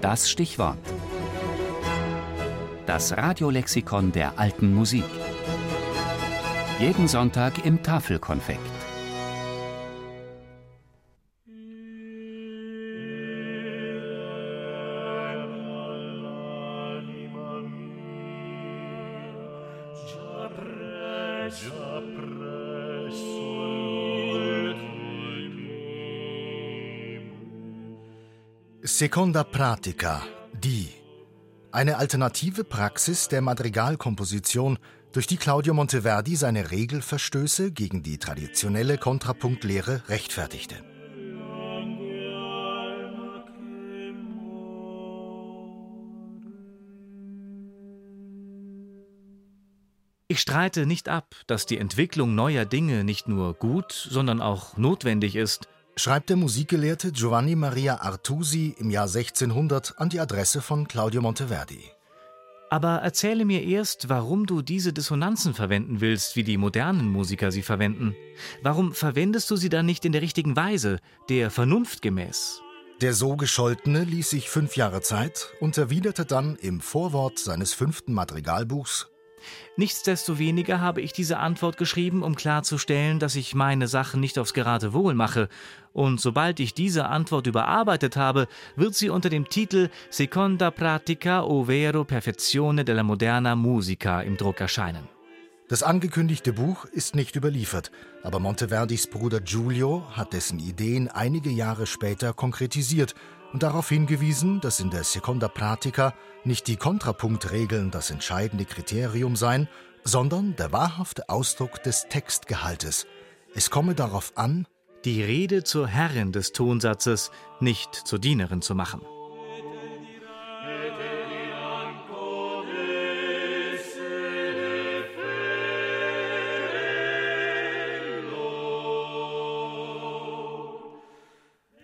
Das Stichwort. Das Radiolexikon der alten Musik. Jeden Sonntag im Tafelkonfekt. Seconda Pratica, die. Eine alternative Praxis der Madrigalkomposition, durch die Claudio Monteverdi seine Regelverstöße gegen die traditionelle Kontrapunktlehre rechtfertigte. Ich streite nicht ab, dass die Entwicklung neuer Dinge nicht nur gut, sondern auch notwendig ist – schreibt der Musikgelehrte Giovanni Maria Artusi im Jahr 1600 an die Adresse von Claudio Monteverdi. Aber erzähle mir erst, warum du diese Dissonanzen verwenden willst, wie die modernen Musiker sie verwenden. Warum verwendest du sie dann nicht in der richtigen Weise, der Vernunft gemäß? Der so Gescholtene ließ sich fünf Jahre Zeit und erwiderte dann im Vorwort seines fünften Madrigalbuchs Nichtsdestoweniger habe ich diese Antwort geschrieben, um klarzustellen, dass ich meine Sachen nicht aufs Geratewohl mache, und sobald ich diese Antwort überarbeitet habe, wird sie unter dem Titel Seconda pratica ovvero perfezione della moderna musica im Druck erscheinen. Das angekündigte Buch ist nicht überliefert, aber Monteverdis Bruder Giulio hat dessen Ideen einige Jahre später konkretisiert und darauf hingewiesen, dass in der Seconda Pratica nicht die Kontrapunktregeln das entscheidende Kriterium seien, sondern der wahrhafte Ausdruck des Textgehaltes. Es komme darauf an, die Rede zur Herrin des Tonsatzes, nicht zur Dienerin zu machen.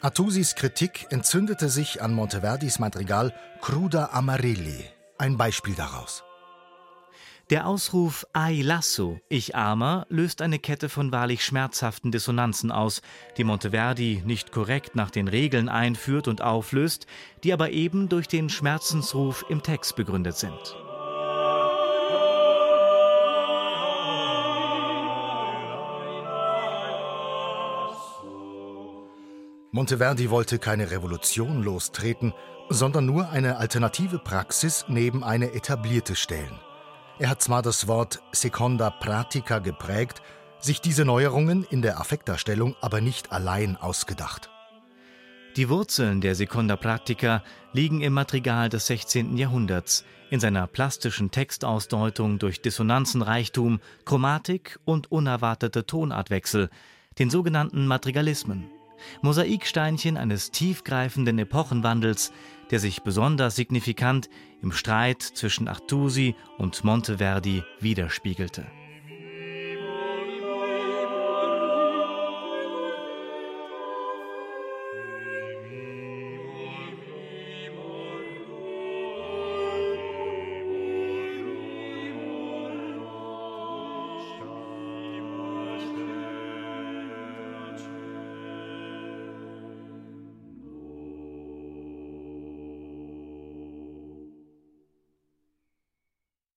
Artusis Kritik entzündete sich an Monteverdis Madrigal Cruda Amarilli, ein Beispiel daraus. Der Ausruf Ai lasso, ich armer, löst eine Kette von wahrlich schmerzhaften Dissonanzen aus, die Monteverdi nicht korrekt nach den Regeln einführt und auflöst, die aber eben durch den Schmerzensruf im Text begründet sind. Monteverdi wollte keine Revolution lostreten, sondern nur eine alternative Praxis neben eine etablierte stellen. Er hat zwar das Wort Seconda Pratica geprägt, sich diese Neuerungen in der Affektdarstellung aber nicht allein ausgedacht. Die Wurzeln der Seconda Pratica liegen im Madrigal des 16. Jahrhunderts, in seiner plastischen Textausdeutung durch Dissonanzenreichtum, Chromatik und unerwartete Tonartwechsel, den sogenannten Madrigalismen. Mosaiksteinchen eines tiefgreifenden Epochenwandels, der sich besonders signifikant im Streit zwischen Artusi und Monteverdi widerspiegelte